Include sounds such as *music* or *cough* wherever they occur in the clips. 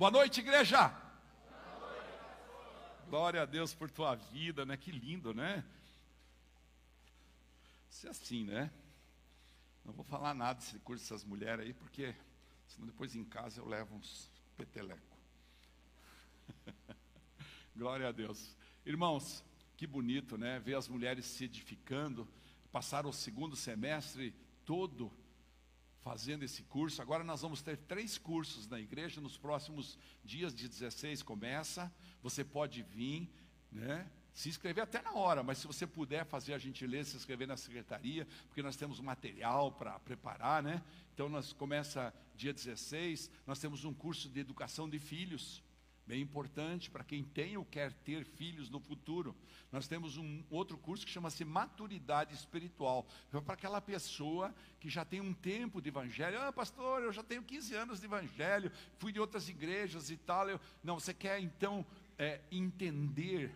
Boa noite, igreja. Glória a Deus por tua vida, né? Que lindo, né? Isso é assim, né? Não vou falar nada desse curso dessas mulheres aí, porque senão depois em casa eu levo uns peteleco. *laughs* Glória a Deus. Irmãos, que bonito, né? Ver as mulheres se edificando. Passaram o segundo semestre todo fazendo esse curso. Agora nós vamos ter três cursos na igreja nos próximos dias de 16 começa. Você pode vir, né? Se inscrever até na hora, mas se você puder fazer a gentileza, se inscrever na secretaria, porque nós temos material para preparar, né? Então nós começa dia 16, nós temos um curso de educação de filhos bem importante para quem tem ou quer ter filhos no futuro. Nós temos um outro curso que chama-se Maturidade Espiritual. É para aquela pessoa que já tem um tempo de evangelho. Ah, pastor, eu já tenho 15 anos de evangelho, fui de outras igrejas e tal. Eu... Não, você quer então é, entender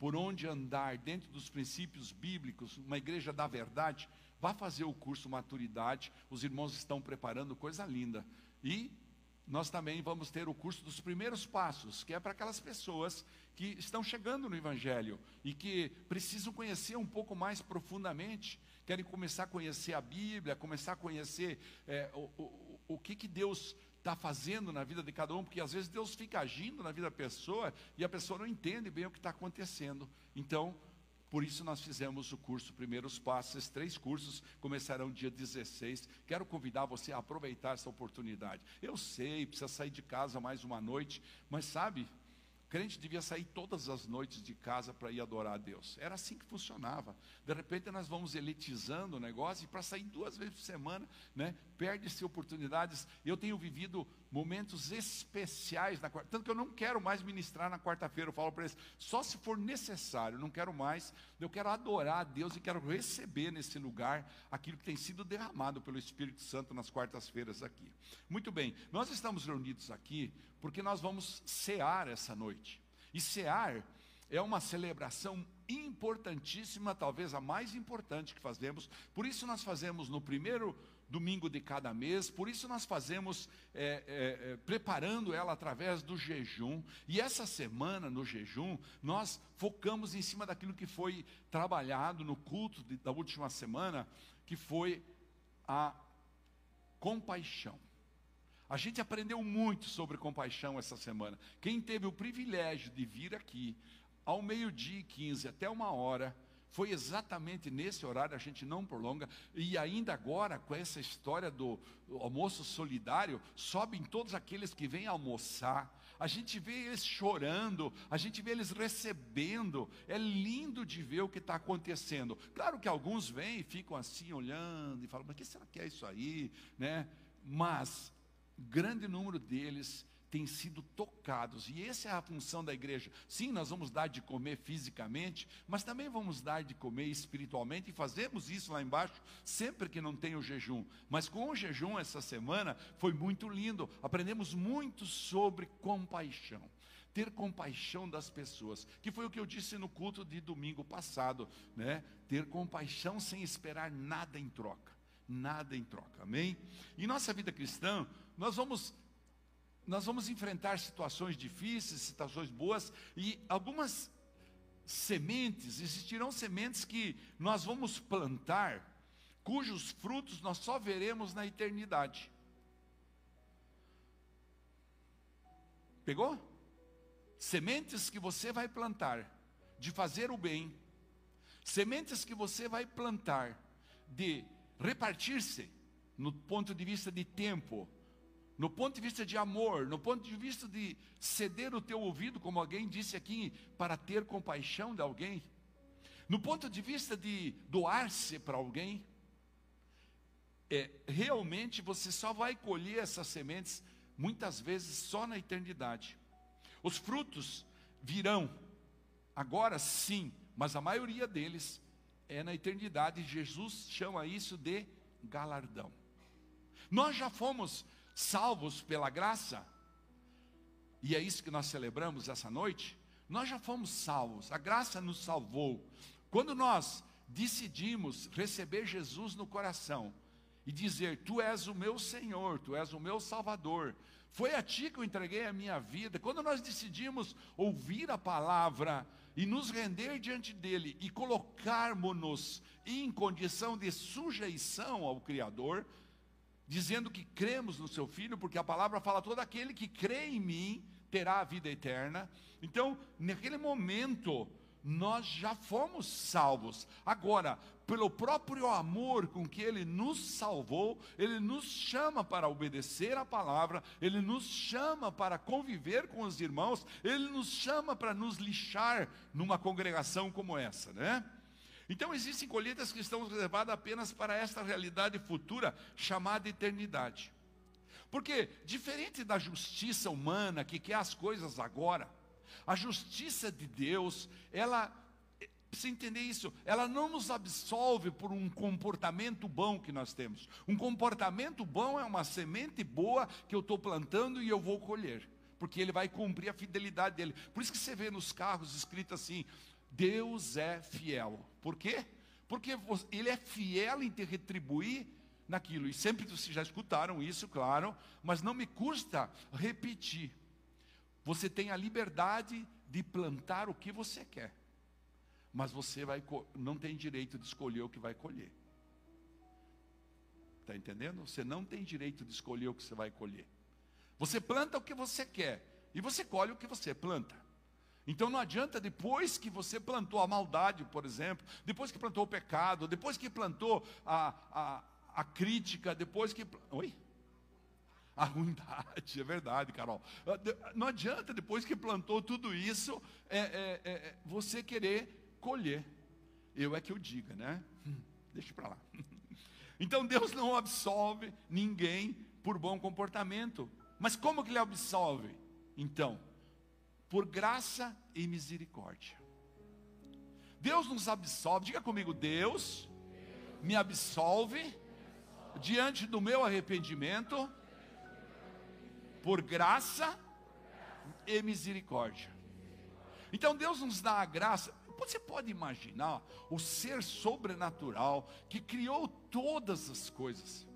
por onde andar dentro dos princípios bíblicos, uma igreja da verdade, vá fazer o curso Maturidade. Os irmãos estão preparando coisa linda. E nós também vamos ter o curso dos primeiros passos, que é para aquelas pessoas que estão chegando no Evangelho e que precisam conhecer um pouco mais profundamente, querem começar a conhecer a Bíblia, começar a conhecer é, o, o, o que, que Deus está fazendo na vida de cada um, porque às vezes Deus fica agindo na vida da pessoa e a pessoa não entende bem o que está acontecendo. Então, por isso nós fizemos o curso Primeiros Passos, esses três cursos começarão dia 16. Quero convidar você a aproveitar essa oportunidade. Eu sei, precisa sair de casa mais uma noite, mas sabe, crente devia sair todas as noites de casa para ir adorar a Deus. Era assim que funcionava. De repente nós vamos elitizando o negócio e para sair duas vezes por semana, né, perde-se oportunidades. Eu tenho vivido momentos especiais na quarta. Tanto que eu não quero mais ministrar na quarta-feira. Eu falo para eles, só se for necessário, não quero mais. Eu quero adorar a Deus e quero receber nesse lugar aquilo que tem sido derramado pelo Espírito Santo nas quartas-feiras aqui. Muito bem, nós estamos reunidos aqui porque nós vamos cear essa noite. E cear é uma celebração importantíssima, talvez a mais importante que fazemos. Por isso nós fazemos no primeiro domingo de cada mês, por isso nós fazemos, é, é, é, preparando ela através do jejum, e essa semana no jejum, nós focamos em cima daquilo que foi trabalhado no culto de, da última semana, que foi a compaixão. A gente aprendeu muito sobre compaixão essa semana. Quem teve o privilégio de vir aqui, ao meio-dia e 15 até uma hora, foi exatamente nesse horário, a gente não prolonga, e ainda agora, com essa história do almoço solidário, sobem todos aqueles que vêm almoçar, a gente vê eles chorando, a gente vê eles recebendo, é lindo de ver o que está acontecendo. Claro que alguns vêm e ficam assim olhando e falam, mas o que será que é isso aí? Né? Mas, grande número deles têm sido tocados, e essa é a função da igreja. Sim, nós vamos dar de comer fisicamente, mas também vamos dar de comer espiritualmente, e fazemos isso lá embaixo sempre que não tem o jejum. Mas com o jejum essa semana foi muito lindo, aprendemos muito sobre compaixão. Ter compaixão das pessoas, que foi o que eu disse no culto de domingo passado, né? Ter compaixão sem esperar nada em troca, nada em troca, amém? Em nossa vida cristã, nós vamos nós vamos enfrentar situações difíceis, situações boas e algumas sementes, existirão sementes que nós vamos plantar, cujos frutos nós só veremos na eternidade. Pegou? Sementes que você vai plantar de fazer o bem, sementes que você vai plantar de repartir-se no ponto de vista de tempo, no ponto de vista de amor, no ponto de vista de ceder o teu ouvido, como alguém disse aqui, para ter compaixão de alguém, no ponto de vista de doar-se para alguém, é, realmente você só vai colher essas sementes, muitas vezes só na eternidade. Os frutos virão, agora sim, mas a maioria deles é na eternidade. Jesus chama isso de galardão. Nós já fomos salvos pela graça, e é isso que nós celebramos essa noite, nós já fomos salvos, a graça nos salvou. Quando nós decidimos receber Jesus no coração e dizer: Tu és o meu Senhor, Tu és o meu Salvador, Foi a Ti que eu entreguei a minha vida. Quando nós decidimos ouvir a palavra e nos render diante dele e colocarmos-nos em condição de sujeição ao Criador, dizendo que cremos no Seu Filho, porque a palavra fala todo aquele que crê em mim terá a vida eterna. Então, naquele momento, nós já fomos salvos. Agora, pelo próprio amor com que Ele nos salvou, Ele nos chama para obedecer a palavra, Ele nos chama para conviver com os irmãos, Ele nos chama para nos lixar numa congregação como essa, né? Então existem colheitas que estão reservadas apenas para esta realidade futura chamada eternidade. Porque, diferente da justiça humana que quer as coisas agora, a justiça de Deus, ela, precisa entender isso, ela não nos absolve por um comportamento bom que nós temos. Um comportamento bom é uma semente boa que eu estou plantando e eu vou colher, porque ele vai cumprir a fidelidade dele. Por isso que você vê nos carros escrito assim: Deus é fiel. Por quê? Porque ele é fiel em te retribuir naquilo. E sempre vocês já escutaram isso, claro, mas não me custa repetir. Você tem a liberdade de plantar o que você quer, mas você vai, não tem direito de escolher o que vai colher. Está entendendo? Você não tem direito de escolher o que você vai colher. Você planta o que você quer e você colhe o que você planta. Então não adianta depois que você plantou a maldade, por exemplo, depois que plantou o pecado, depois que plantou a, a, a crítica, depois que. Oi? a ruindade, é verdade, Carol. Ah, não adianta, depois que plantou tudo isso, é, é, é, você querer colher. Eu é que eu diga, né? Deixa para lá. *laughs* Então Deus não absolve ninguém por bom comportamento. Mas como que ele absolve? Então, por graça e misericórdia. Deus nos absolve, diga comigo, Deus me absolve diante do meu arrependimento por graça e misericórdia. Então Deus nos dá a graça. Você pode imaginar o ser sobrenatural que criou todas as coisas.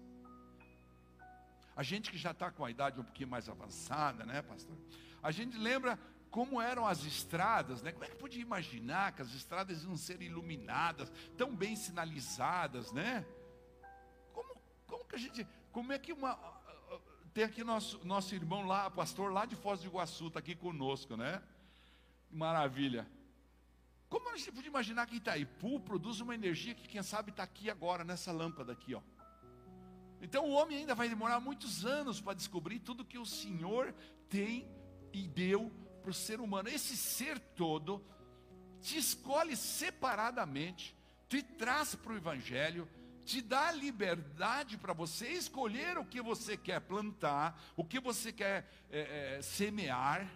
A gente que já está com a idade um pouquinho mais avançada, né, pastor? A gente lembra como eram as estradas, né? Como é que podia imaginar que as estradas iam ser iluminadas, tão bem sinalizadas, né? Como, como que a gente, como é que uma, tem aqui nosso, nosso irmão lá, pastor lá de Foz do Iguaçu, está aqui conosco, né? Maravilha. Como a gente pode imaginar que Itaipu produz uma energia que, quem sabe, está aqui agora, nessa lâmpada aqui, ó. Então o homem ainda vai demorar muitos anos para descobrir tudo que o Senhor tem e deu para o ser humano. Esse ser todo te escolhe separadamente, te traz para o Evangelho, te dá liberdade para você escolher o que você quer plantar, o que você quer é, é, semear.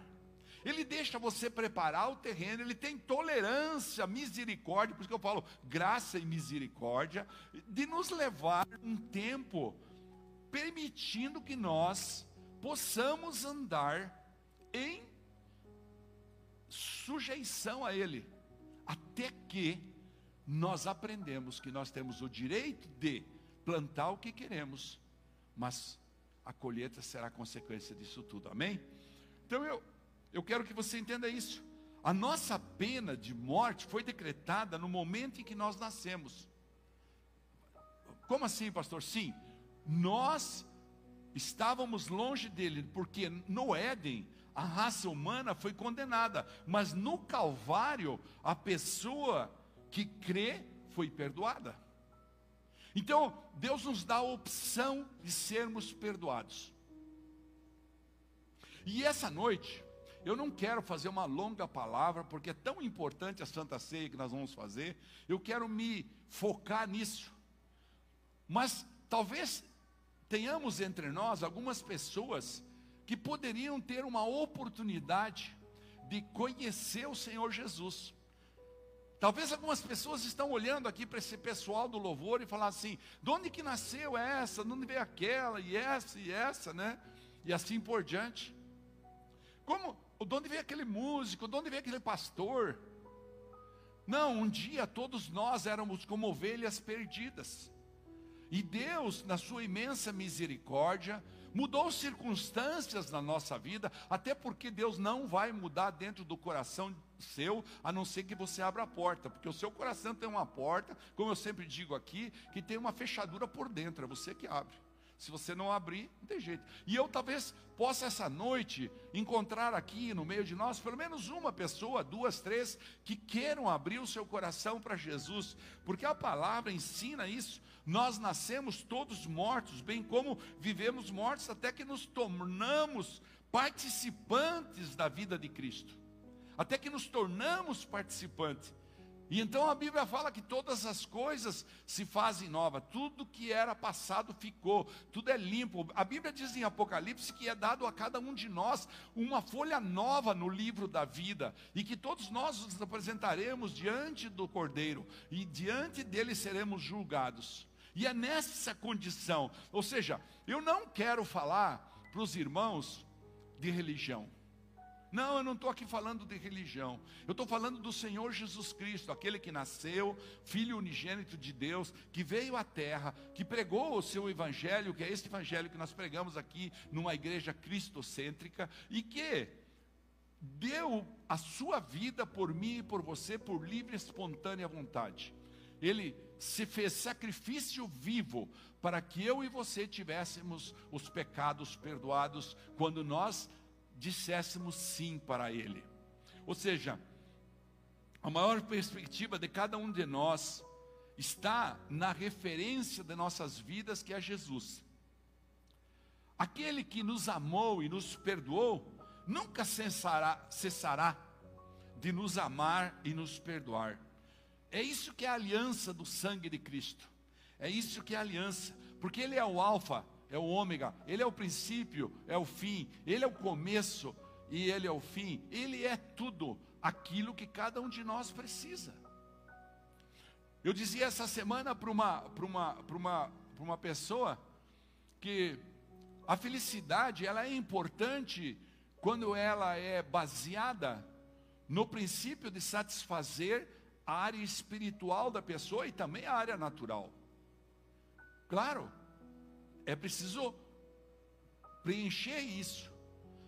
Ele deixa você preparar o terreno, ele tem tolerância, misericórdia, por isso que eu falo graça e misericórdia, de nos levar um tempo permitindo que nós possamos andar em sujeição a Ele, até que nós aprendemos que nós temos o direito de plantar o que queremos, mas a colheita será consequência disso tudo, amém? Então eu, eu quero que você entenda isso. A nossa pena de morte foi decretada no momento em que nós nascemos. Como assim, pastor? Sim, nós estávamos longe dele, porque no Éden a raça humana foi condenada, mas no Calvário a pessoa que crê foi perdoada. Então, Deus nos dá a opção de sermos perdoados. E essa noite, eu não quero fazer uma longa palavra, porque é tão importante a Santa Ceia que nós vamos fazer, eu quero me focar nisso. Mas talvez tenhamos entre nós algumas pessoas que poderiam ter uma oportunidade de conhecer o Senhor Jesus. Talvez algumas pessoas estão olhando aqui para esse pessoal do louvor e falar assim: de onde que nasceu essa? De onde veio aquela? E essa e essa, né? E assim por diante. Como? De onde veio aquele músico? De onde veio aquele pastor? Não, um dia todos nós éramos como ovelhas perdidas. E Deus, na sua imensa misericórdia, mudou circunstâncias na nossa vida, até porque Deus não vai mudar dentro do coração seu, a não ser que você abra a porta, porque o seu coração tem uma porta, como eu sempre digo aqui, que tem uma fechadura por dentro, é você que abre. Se você não abrir, não tem jeito. E eu talvez possa essa noite encontrar aqui no meio de nós pelo menos uma pessoa, duas, três, que queiram abrir o seu coração para Jesus, porque a palavra ensina isso. Nós nascemos todos mortos, bem como vivemos mortos até que nos tornamos participantes da vida de Cristo. Até que nos tornamos participantes. E então a Bíblia fala que todas as coisas se fazem nova, tudo que era passado ficou, tudo é limpo. A Bíblia diz em Apocalipse que é dado a cada um de nós uma folha nova no livro da vida, e que todos nós nos apresentaremos diante do Cordeiro, e diante dele seremos julgados. E é nessa condição, ou seja, eu não quero falar para os irmãos de religião. Não, eu não estou aqui falando de religião. Eu estou falando do Senhor Jesus Cristo, aquele que nasceu, Filho unigênito de Deus, que veio à terra, que pregou o seu evangelho, que é esse evangelho que nós pregamos aqui numa igreja cristocêntrica, e que deu a sua vida por mim e por você por livre e espontânea vontade. Ele se fez sacrifício vivo para que eu e você tivéssemos os pecados perdoados quando nós disséssemos sim para Ele. Ou seja, a maior perspectiva de cada um de nós está na referência de nossas vidas, que é Jesus. Aquele que nos amou e nos perdoou, nunca cessará, cessará de nos amar e nos perdoar. É isso que é a aliança do sangue de Cristo. É isso que é a aliança, porque Ele é o Alfa é o ômega, ele é o princípio, é o fim, ele é o começo e ele é o fim, ele é tudo aquilo que cada um de nós precisa. Eu dizia essa semana para uma, uma, uma, uma pessoa que a felicidade ela é importante quando ela é baseada no princípio de satisfazer a área espiritual da pessoa e também a área natural. Claro, é preciso preencher isso.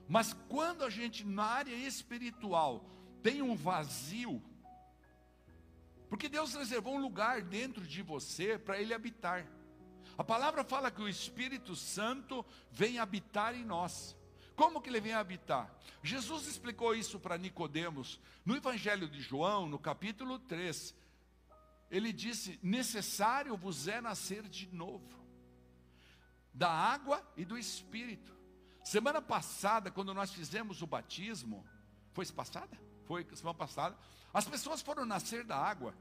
Mas quando a gente, na área espiritual, tem um vazio, porque Deus reservou um lugar dentro de você para Ele habitar. A palavra fala que o Espírito Santo vem habitar em nós. Como que ele vem habitar? Jesus explicou isso para Nicodemos no Evangelho de João, no capítulo 3. Ele disse: "Necessário vos é nascer de novo" da água e do Espírito. Semana passada, quando nós fizemos o batismo, foi passada? Foi semana passada. As pessoas foram nascer da água,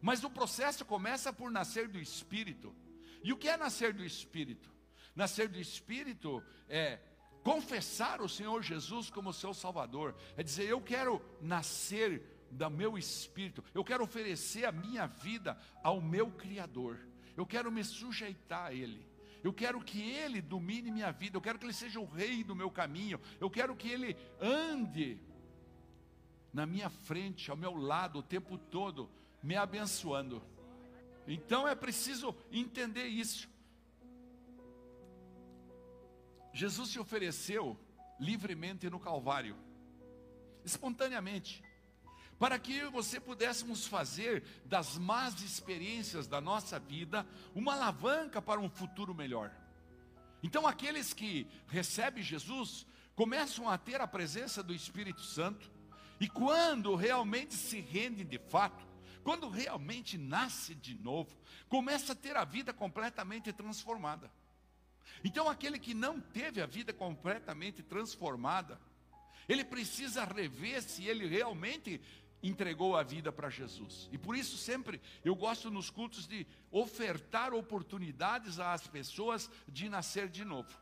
mas o processo começa por nascer do Espírito. E o que é nascer do Espírito? Nascer do Espírito é confessar o Senhor Jesus como seu Salvador, é dizer, eu quero nascer do meu espírito, eu quero oferecer a minha vida ao meu Criador, eu quero me sujeitar a Ele. Eu quero que Ele domine minha vida. Eu quero que Ele seja o rei do meu caminho. Eu quero que Ele ande na minha frente, ao meu lado, o tempo todo, me abençoando. Então é preciso entender isso. Jesus se ofereceu livremente no Calvário, espontaneamente para que eu e você pudéssemos fazer das más experiências da nossa vida uma alavanca para um futuro melhor. Então, aqueles que recebem Jesus começam a ter a presença do Espírito Santo, e quando realmente se rendem de fato, quando realmente nasce de novo, começa a ter a vida completamente transformada. Então, aquele que não teve a vida completamente transformada, ele precisa rever se ele realmente entregou a vida para Jesus. E por isso sempre eu gosto nos cultos de ofertar oportunidades às pessoas de nascer de novo.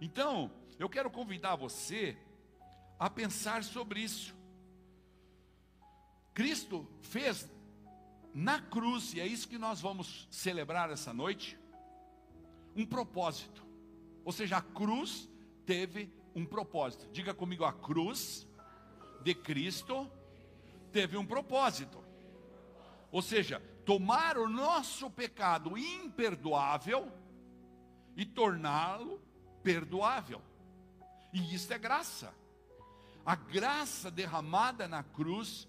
Então, eu quero convidar você a pensar sobre isso. Cristo fez na cruz, e é isso que nós vamos celebrar essa noite, um propósito. Ou seja, a cruz teve um propósito. Diga comigo, a cruz de Cristo teve um propósito. Ou seja, tomar o nosso pecado imperdoável e torná-lo perdoável. E isso é graça. A graça derramada na cruz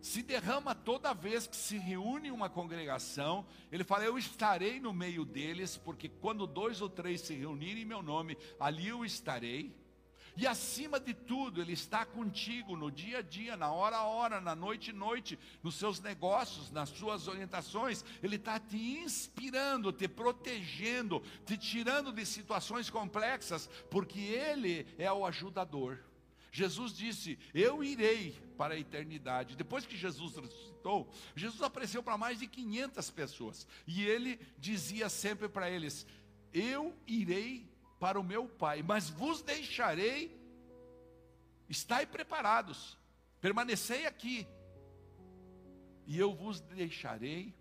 se derrama toda vez que se reúne uma congregação. Ele fala: Eu estarei no meio deles, porque quando dois ou três se reunirem em meu nome, ali eu estarei. E acima de tudo, Ele está contigo no dia a dia, na hora a hora, na noite e noite, nos seus negócios, nas suas orientações. Ele está te inspirando, te protegendo, te tirando de situações complexas, porque Ele é o ajudador. Jesus disse: Eu irei para a eternidade. Depois que Jesus ressuscitou, Jesus apareceu para mais de 500 pessoas. E ele dizia sempre para eles: Eu irei para o meu Pai, mas vos deixarei, estai preparados, permanecei aqui, e eu vos deixarei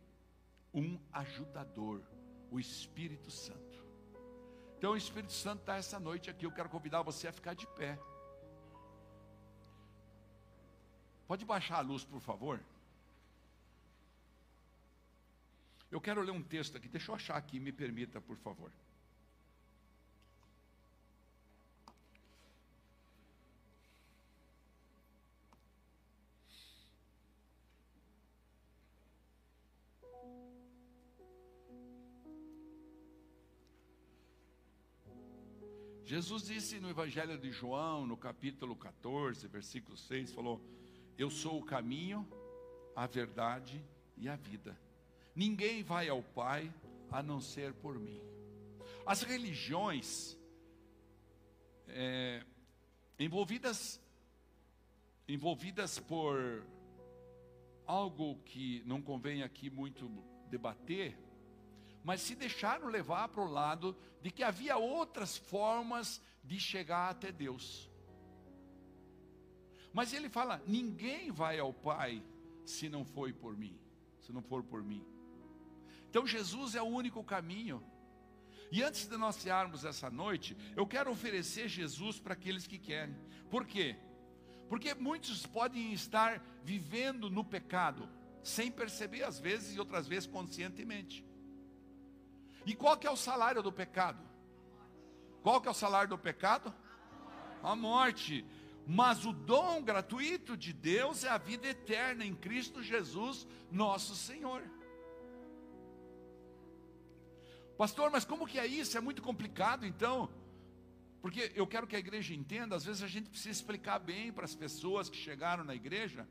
um ajudador, o Espírito Santo. Então o Espírito Santo está essa noite aqui, eu quero convidar você a ficar de pé. Pode baixar a luz, por favor? Eu quero ler um texto aqui, deixa eu achar aqui, me permita, por favor. Jesus disse no Evangelho de João, no capítulo 14, versículo 6, falou: Eu sou o caminho, a verdade e a vida. Ninguém vai ao Pai a não ser por mim. As religiões é, envolvidas envolvidas por algo que não convém aqui muito debater, mas se deixaram levar para o lado de que havia outras formas de chegar até Deus. Mas ele fala: ninguém vai ao Pai se não for por mim, se não for por mim. Então Jesus é o único caminho. E antes de nós cearmos essa noite, eu quero oferecer Jesus para aqueles que querem. Por quê? Porque muitos podem estar vivendo no pecado, sem perceber às vezes e outras vezes conscientemente. E qual que é o salário do pecado? Qual que é o salário do pecado? A morte. Mas o dom gratuito de Deus é a vida eterna em Cristo Jesus, nosso Senhor. Pastor, mas como que é isso? É muito complicado então. Porque eu quero que a igreja entenda, às vezes a gente precisa explicar bem para as pessoas que chegaram na igreja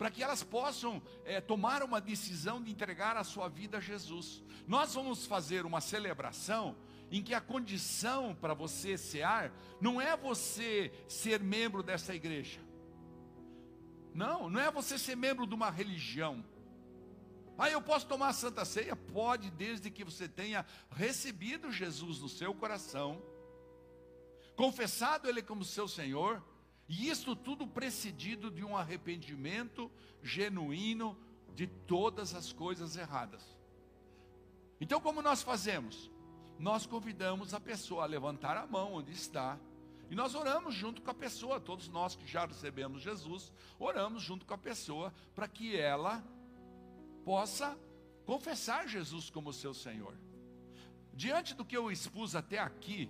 para que elas possam é, tomar uma decisão de entregar a sua vida a Jesus. Nós vamos fazer uma celebração em que a condição para você cear não é você ser membro dessa igreja. Não, não é você ser membro de uma religião. Ah, eu posso tomar a Santa Ceia? Pode, desde que você tenha recebido Jesus no seu coração, confessado Ele como seu Senhor e isso tudo precedido de um arrependimento genuíno de todas as coisas erradas. Então, como nós fazemos? Nós convidamos a pessoa a levantar a mão onde está. E nós oramos junto com a pessoa, todos nós que já recebemos Jesus, oramos junto com a pessoa para que ela possa confessar Jesus como seu Senhor. Diante do que eu expus até aqui,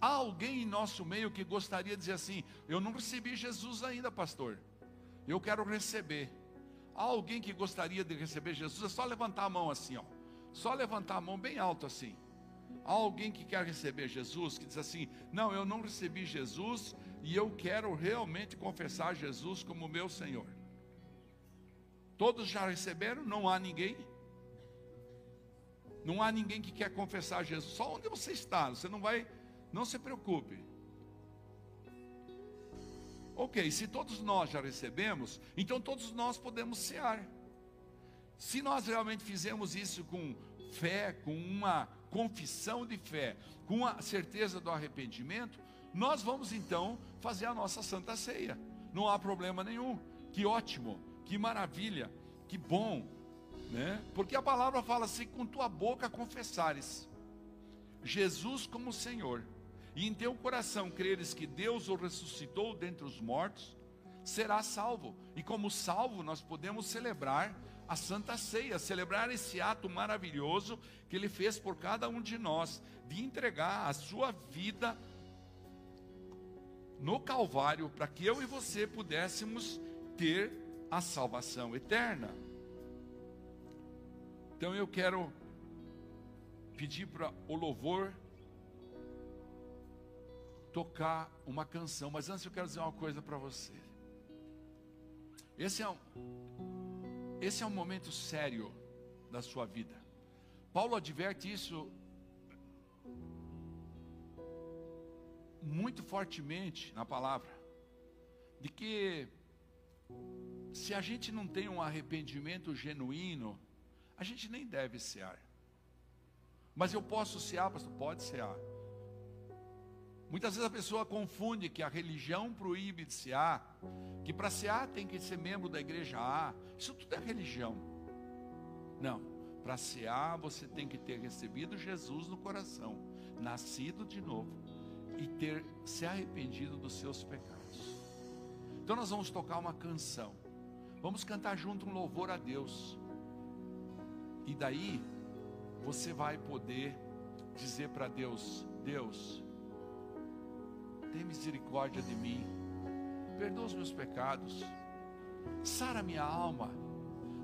Há alguém em nosso meio que gostaria de dizer assim: Eu não recebi Jesus ainda, pastor. Eu quero receber. Há alguém que gostaria de receber Jesus? É só levantar a mão assim, ó. Só levantar a mão bem alto assim. Há alguém que quer receber Jesus, que diz assim: Não, eu não recebi Jesus e eu quero realmente confessar Jesus como meu Senhor. Todos já receberam? Não há ninguém? Não há ninguém que quer confessar Jesus. Só onde você está, você não vai não se preocupe. Ok, se todos nós já recebemos, então todos nós podemos cear. Se nós realmente fizemos isso com fé, com uma confissão de fé, com a certeza do arrependimento, nós vamos então fazer a nossa santa ceia. Não há problema nenhum. Que ótimo, que maravilha, que bom, né? Porque a palavra fala assim: com tua boca confessares Jesus como Senhor e em teu coração creres que Deus o ressuscitou dentre os mortos, será salvo. E como salvo, nós podemos celebrar a Santa Ceia, celebrar esse ato maravilhoso que Ele fez por cada um de nós, de entregar a sua vida no Calvário, para que eu e você pudéssemos ter a salvação eterna. Então eu quero pedir para o louvor tocar uma canção, mas antes eu quero dizer uma coisa para você. Esse é um, esse é um momento sério da sua vida. Paulo adverte isso muito fortemente na palavra, de que se a gente não tem um arrependimento genuíno, a gente nem deve cear. Mas eu posso cear, pastor? Pode cear. Muitas vezes a pessoa confunde que a religião proíbe de cear, que para cear tem que ser membro da igreja A. Isso tudo é religião. Não, para cear você tem que ter recebido Jesus no coração, nascido de novo e ter se arrependido dos seus pecados. Então nós vamos tocar uma canção. Vamos cantar junto um louvor a Deus. E daí você vai poder dizer para Deus: Deus, tem misericórdia de mim, perdoa os meus pecados, sara minha alma,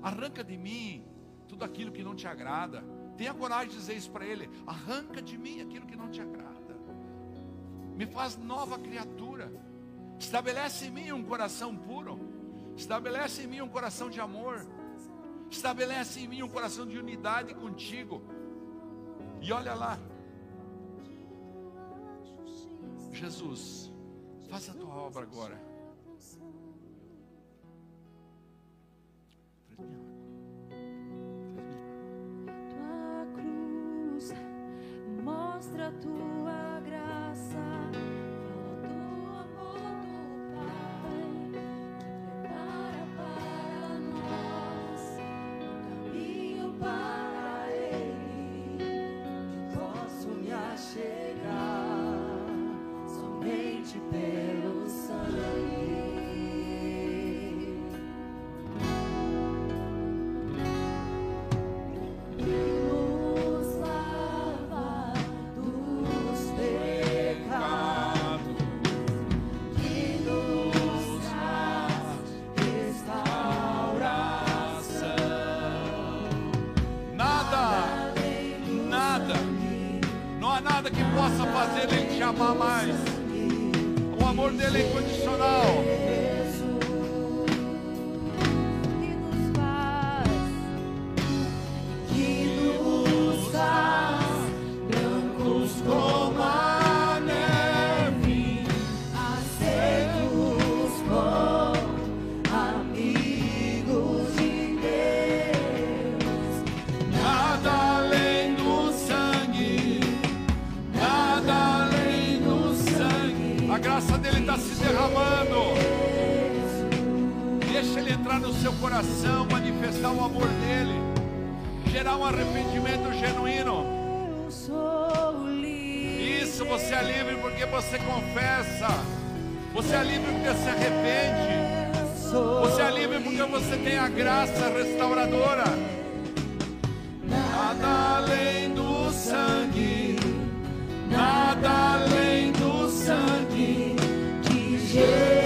arranca de mim tudo aquilo que não te agrada. Tenha coragem de dizer isso para Ele: arranca de mim aquilo que não te agrada, me faz nova criatura, estabelece em mim um coração puro, estabelece em mim um coração de amor, estabelece em mim um coração de unidade contigo. E olha lá, Jesus, faça a tua obra agora. Coração, manifestar o amor dele, gerar um arrependimento genuíno. Isso, você é livre porque você confessa. Você é livre porque se arrepende. Você é livre porque você tem a graça restauradora. Nada além do sangue, nada além do sangue de Jesus.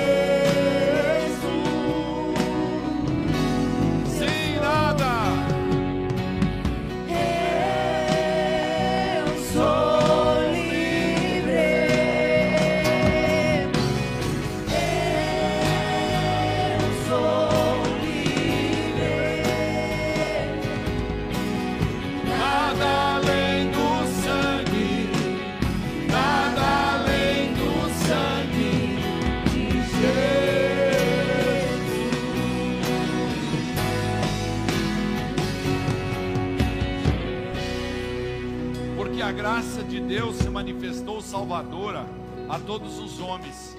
Graça de Deus se manifestou salvadora a todos os homens.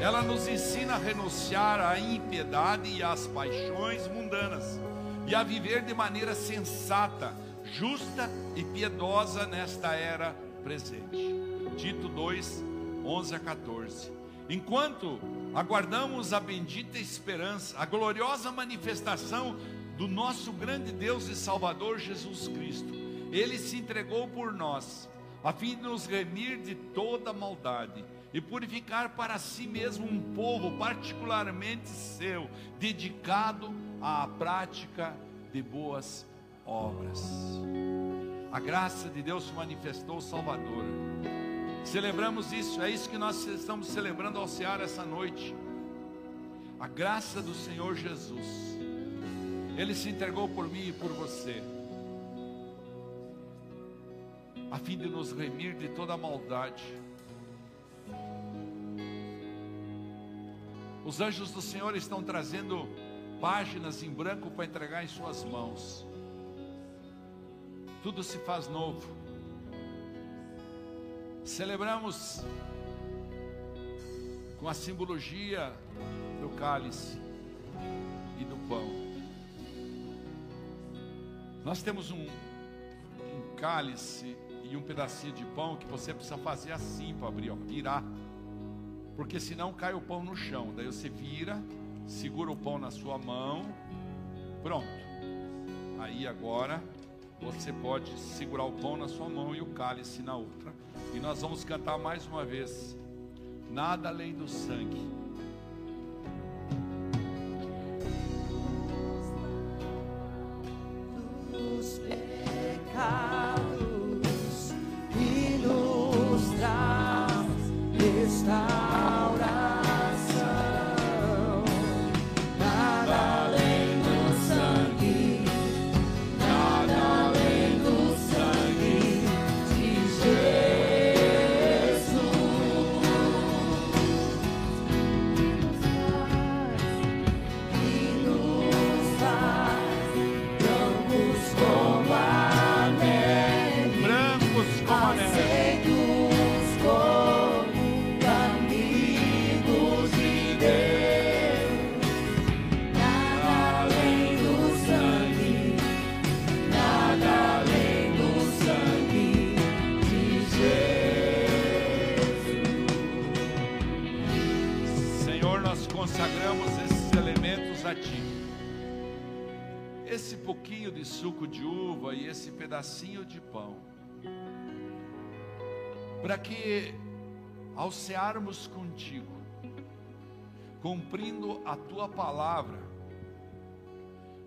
Ela nos ensina a renunciar à impiedade e às paixões mundanas e a viver de maneira sensata, justa e piedosa nesta era presente. Tito 2, 11 a 14. Enquanto aguardamos a bendita esperança, a gloriosa manifestação do nosso grande Deus e Salvador Jesus Cristo. Ele se entregou por nós, a fim de nos remir de toda maldade e purificar para si mesmo um povo particularmente seu, dedicado à prática de boas obras. A graça de Deus se manifestou salvadora. Celebramos isso, é isso que nós estamos celebrando ao cear essa noite. A graça do Senhor Jesus. Ele se entregou por mim e por você, a fim de nos remir de toda maldade. Os anjos do Senhor estão trazendo páginas em branco para entregar em suas mãos. Tudo se faz novo. Celebramos com a simbologia do cálice e do pão. Nós temos um, um cálice e um pedacinho de pão que você precisa fazer assim para abrir, ó, virar. Porque senão cai o pão no chão. Daí você vira, segura o pão na sua mão, pronto. Aí agora você pode segurar o pão na sua mão e o cálice na outra. E nós vamos cantar mais uma vez. Nada além do sangue pedacinho de pão. Para que, ao cearmos contigo, cumprindo a Tua palavra,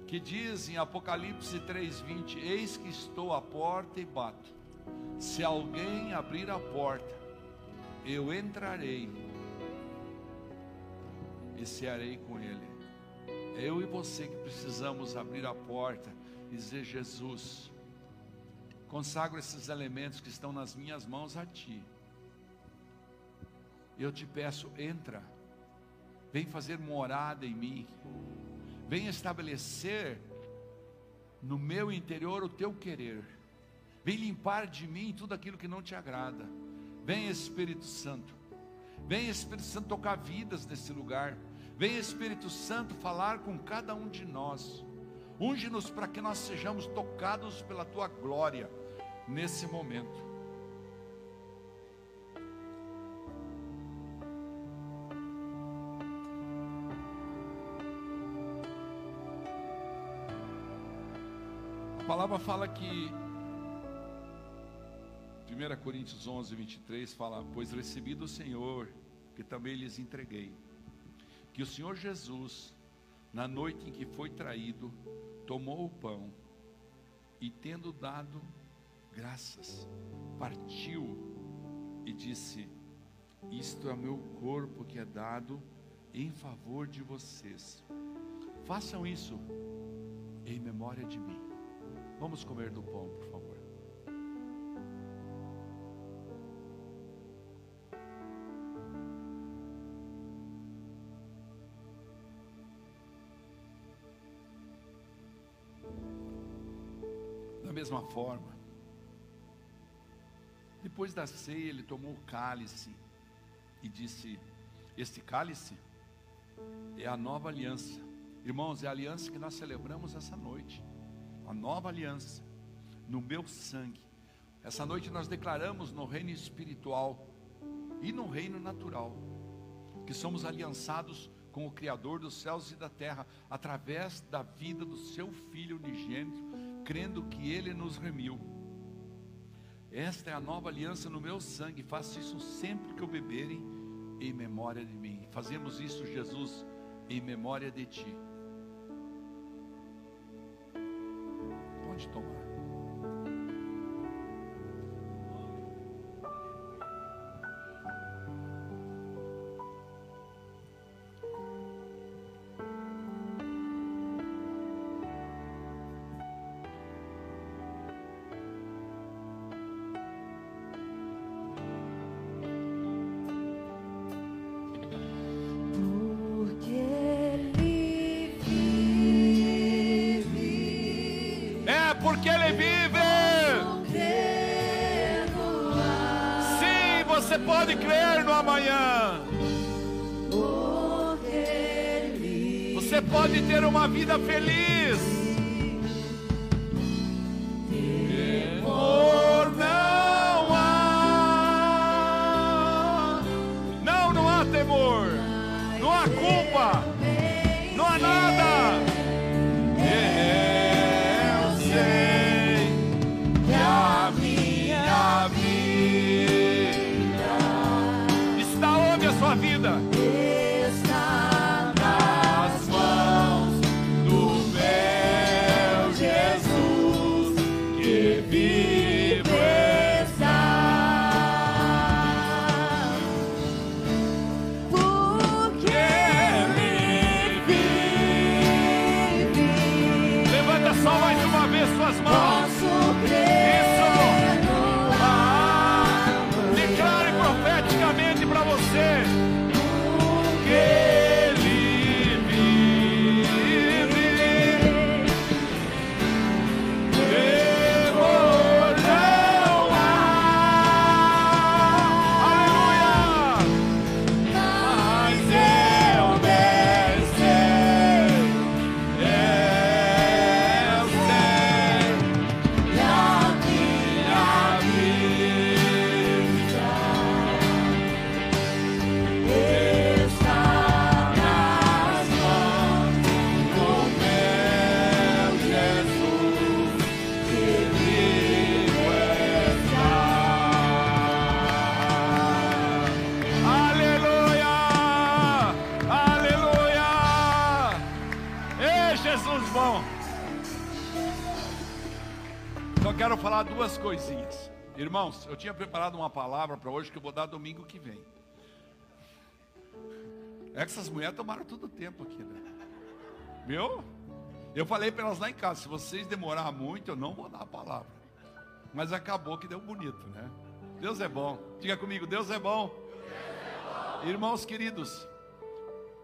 que diz em Apocalipse 3:20, eis que estou à porta e bato. Se alguém abrir a porta, eu entrarei e cearei com ele. É eu e você que precisamos abrir a porta e dizer: Jesus, consagro esses elementos que estão nas minhas mãos a Ti. Eu te peço, entra, vem fazer morada em mim, vem estabelecer no meu interior o Teu querer, vem limpar de mim tudo aquilo que não te agrada. Vem Espírito Santo. Vem Espírito Santo tocar vidas nesse lugar. Vem Espírito Santo falar com cada um de nós. Unge-nos para que nós sejamos tocados pela tua glória nesse momento. A palavra fala que 1 Coríntios 11, 23 fala: Pois recebi do Senhor, que também lhes entreguei, que o Senhor Jesus, na noite em que foi traído, tomou o pão e, tendo dado graças, partiu e disse: Isto é o meu corpo que é dado em favor de vocês. Façam isso em memória de mim. Vamos comer do pão, por favor. Da mesma forma, depois da ceia, ele tomou o cálice e disse: Este cálice é a nova aliança. Irmãos, é a aliança que nós celebramos essa noite. A nova aliança no meu sangue. Essa noite nós declaramos no reino espiritual e no reino natural que somos aliançados com o Criador dos céus e da terra, através da vida do seu Filho unigênito, crendo que ele nos remiu. Esta é a nova aliança no meu sangue, faça isso sempre que eu beberem, em memória de mim. Fazemos isso, Jesus, em memória de ti. Pode tomar. Pode crer no amanhã. Você pode ter uma vida feliz. Mãos. posso crer duas coisinhas. Irmãos, eu tinha preparado uma palavra para hoje que eu vou dar domingo que vem. É que essas mulheres tomaram todo o tempo aqui, né? Viu? Eu falei para elas lá em casa, se vocês demorar muito, eu não vou dar a palavra. Mas acabou que deu bonito, né? Deus é bom. Diga comigo, Deus é bom. Irmãos queridos,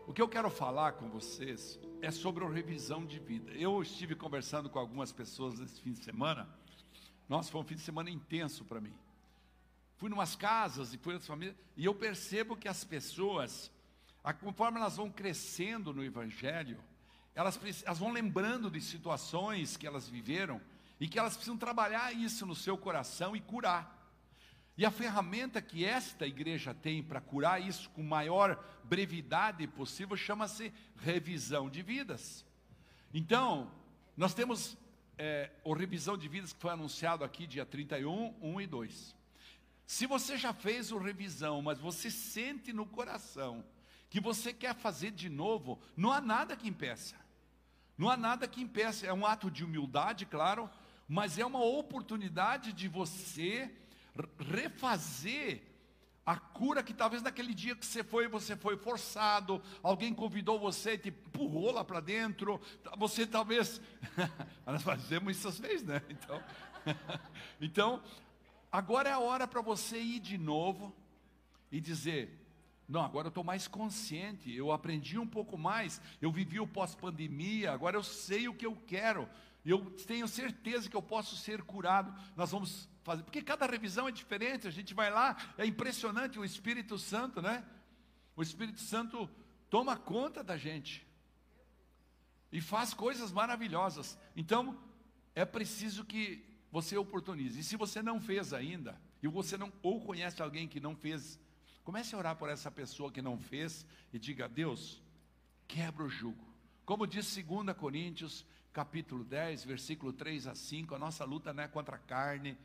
o que eu quero falar com vocês é sobre a revisão de vida. Eu estive conversando com algumas pessoas nesse fim de semana. Nossa, foi um fim de semana intenso para mim. Fui em umas casas e fui nas famílias, e eu percebo que as pessoas, a- conforme elas vão crescendo no Evangelho, elas, elas vão lembrando de situações que elas viveram e que elas precisam trabalhar isso no seu coração e curar. E a ferramenta que esta igreja tem para curar isso com maior brevidade possível chama-se revisão de vidas. Então, nós temos é, o revisão de vidas que foi anunciado aqui dia 31, 1 e 2. Se você já fez o revisão, mas você sente no coração que você quer fazer de novo, não há nada que impeça. Não há nada que impeça. É um ato de humildade, claro, mas é uma oportunidade de você refazer a cura que talvez naquele dia que você foi, você foi forçado, alguém convidou você e te empurrou lá para dentro, você talvez. *laughs* Nós fazemos isso às vezes, né? Então, *laughs* então agora é a hora para você ir de novo e dizer: não, agora eu estou mais consciente, eu aprendi um pouco mais, eu vivi o pós-pandemia, agora eu sei o que eu quero, eu tenho certeza que eu posso ser curado. Nós vamos fazer, porque cada revisão é diferente, a gente vai lá, é impressionante o Espírito Santo, né? O Espírito Santo toma conta da gente e faz coisas maravilhosas. Então, é preciso que você oportunize. E se você não fez ainda, e você não ou conhece alguém que não fez, comece a orar por essa pessoa que não fez e diga: Deus, Quebra o jugo. Como diz 2 Coríntios, capítulo 10, versículo 3 a 5, a nossa luta não é contra a carne,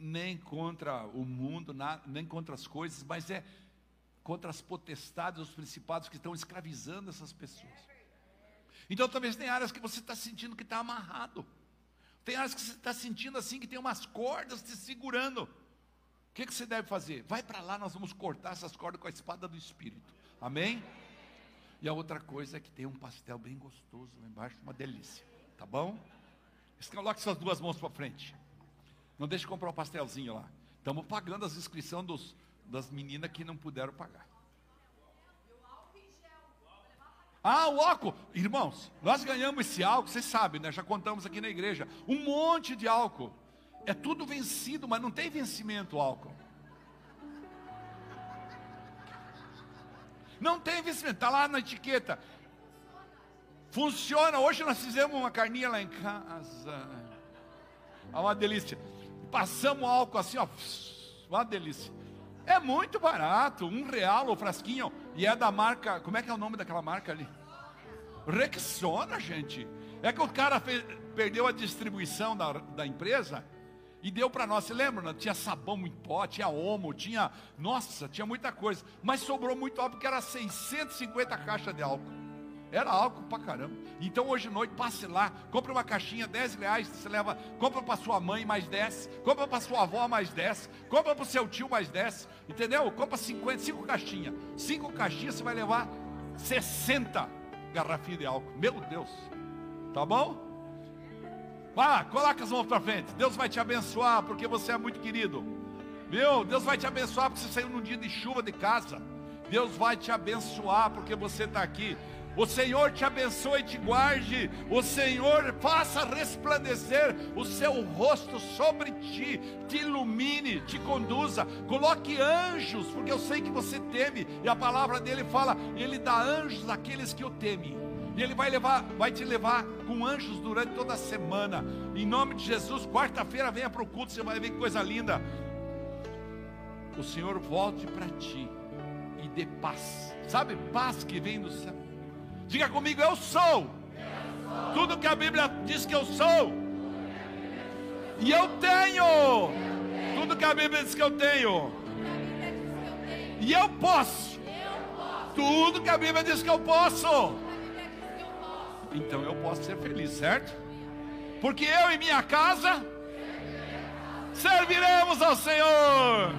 nem contra o mundo, nem contra as coisas, mas é contra as potestades, os principados que estão escravizando essas pessoas. Então talvez tem áreas que você está sentindo que está amarrado. Tem áreas que você está sentindo assim que tem umas cordas te segurando. O que, que você deve fazer? Vai para lá, nós vamos cortar essas cordas com a espada do Espírito. Amém? E a outra coisa é que tem um pastel bem gostoso lá embaixo, uma delícia. Tá bom? Coloque suas duas mãos para frente. Não deixe de comprar um pastelzinho lá. Estamos pagando as inscrições dos, das meninas que não puderam pagar. Ah, o álcool. Irmãos, nós ganhamos esse álcool, vocês sabem, né? Já contamos aqui na igreja. Um monte de álcool. É tudo vencido, mas não tem vencimento o álcool. Não tem vencimento, está lá na etiqueta. Funciona. Hoje nós fizemos uma carninha lá em casa. É uma delícia. Passamos álcool assim, ó. Uma delícia. É muito barato, um real o frasquinho. E é da marca, como é que é o nome daquela marca ali? Rexona, gente. É que o cara fez- perdeu a distribuição da, da empresa e deu para nós. Você lembra? né? Tinha sabão em pó, tinha omo, tinha. Nossa, tinha muita coisa. Mas sobrou muito álcool, porque era 650 caixas de álcool. Era álcool pra caramba. Então hoje à noite, passe lá, compra uma caixinha, 10 reais, você leva, compra para sua mãe mais 10, compra para sua avó mais 10, compra para o seu tio mais 10, entendeu? Compra 50, 5 caixinhas. 5 caixinhas você vai levar 60 garrafinhas de álcool. Meu Deus. Tá bom? Lá, coloca as mãos para frente. Deus vai te abençoar porque você é muito querido. Viu? Deus vai te abençoar porque você saiu num dia de chuva de casa. Deus vai te abençoar porque você está aqui. O Senhor te abençoe e te guarde. O Senhor faça resplandecer o seu rosto sobre ti, te ilumine, te conduza. Coloque anjos, porque eu sei que você teme. E a palavra dele fala: Ele dá anjos àqueles que o temem. E ele vai levar, vai te levar com anjos durante toda a semana. Em nome de Jesus, quarta-feira venha para o culto, você vai ver que coisa linda. O Senhor volte para ti e dê paz. Sabe, paz que vem do céu. Diga comigo, eu sou. Tudo que a Bíblia diz que eu sou. E eu tenho. Tudo que a Bíblia diz que eu tenho. E eu posso. Tudo que a Bíblia diz que eu posso. Então eu posso ser feliz, certo? Porque eu e minha casa serviremos ao Senhor.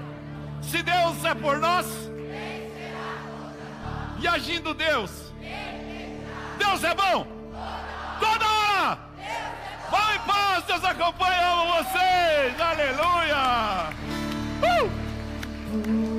Se Deus é por nós, e agindo Deus, Deus é bom. Toda hora. Vai em paz, Deus acompanha vocês. Aleluia. Uh!